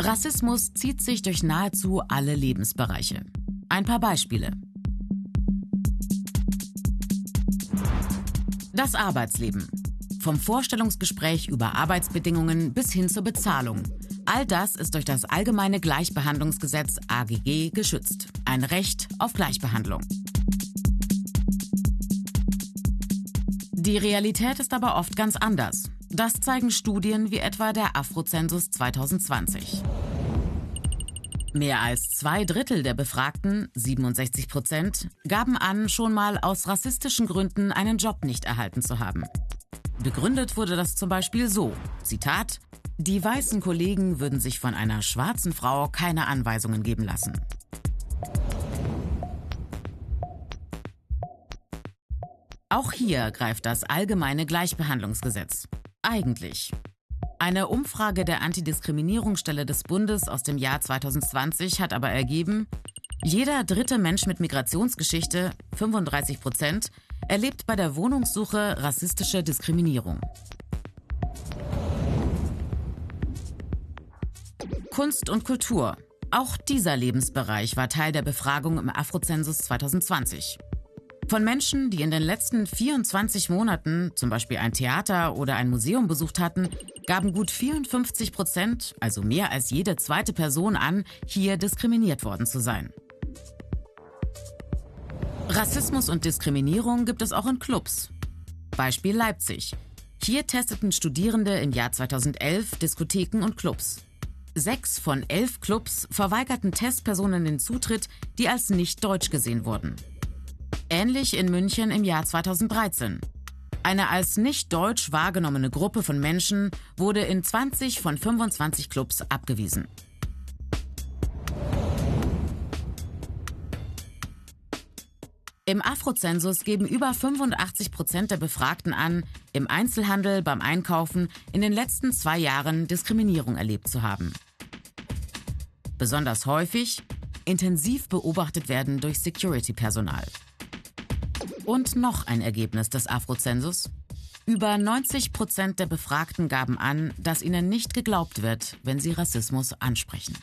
Rassismus zieht sich durch nahezu alle Lebensbereiche. Ein paar Beispiele. Das Arbeitsleben. Vom Vorstellungsgespräch über Arbeitsbedingungen bis hin zur Bezahlung. All das ist durch das Allgemeine Gleichbehandlungsgesetz AGG geschützt. Ein Recht auf Gleichbehandlung. Die Realität ist aber oft ganz anders. Das zeigen Studien wie etwa der Afrozensus 2020. Mehr als zwei Drittel der Befragten, 67 Prozent, gaben an, schon mal aus rassistischen Gründen einen Job nicht erhalten zu haben. Begründet wurde das zum Beispiel so, Zitat, die weißen Kollegen würden sich von einer schwarzen Frau keine Anweisungen geben lassen. Auch hier greift das allgemeine Gleichbehandlungsgesetz. Eigentlich. Eine Umfrage der Antidiskriminierungsstelle des Bundes aus dem Jahr 2020 hat aber ergeben, jeder dritte Mensch mit Migrationsgeschichte, 35 Prozent, erlebt bei der Wohnungssuche rassistische Diskriminierung. Kunst und Kultur. Auch dieser Lebensbereich war Teil der Befragung im Afrozensus 2020. Von Menschen, die in den letzten 24 Monaten zum Beispiel ein Theater oder ein Museum besucht hatten, gaben gut 54 Prozent, also mehr als jede zweite Person an, hier diskriminiert worden zu sein. Rassismus und Diskriminierung gibt es auch in Clubs. Beispiel Leipzig. Hier testeten Studierende im Jahr 2011 Diskotheken und Clubs. Sechs von elf Clubs verweigerten Testpersonen den Zutritt, die als nicht deutsch gesehen wurden. Ähnlich in München im Jahr 2013. Eine als nicht deutsch wahrgenommene Gruppe von Menschen wurde in 20 von 25 Clubs abgewiesen. Im Afrozensus geben über 85 Prozent der Befragten an, im Einzelhandel beim Einkaufen in den letzten zwei Jahren Diskriminierung erlebt zu haben. Besonders häufig intensiv beobachtet werden durch Security-Personal. Und noch ein Ergebnis des Afrozensus. Über 90 Prozent der Befragten gaben an, dass ihnen nicht geglaubt wird, wenn sie Rassismus ansprechen.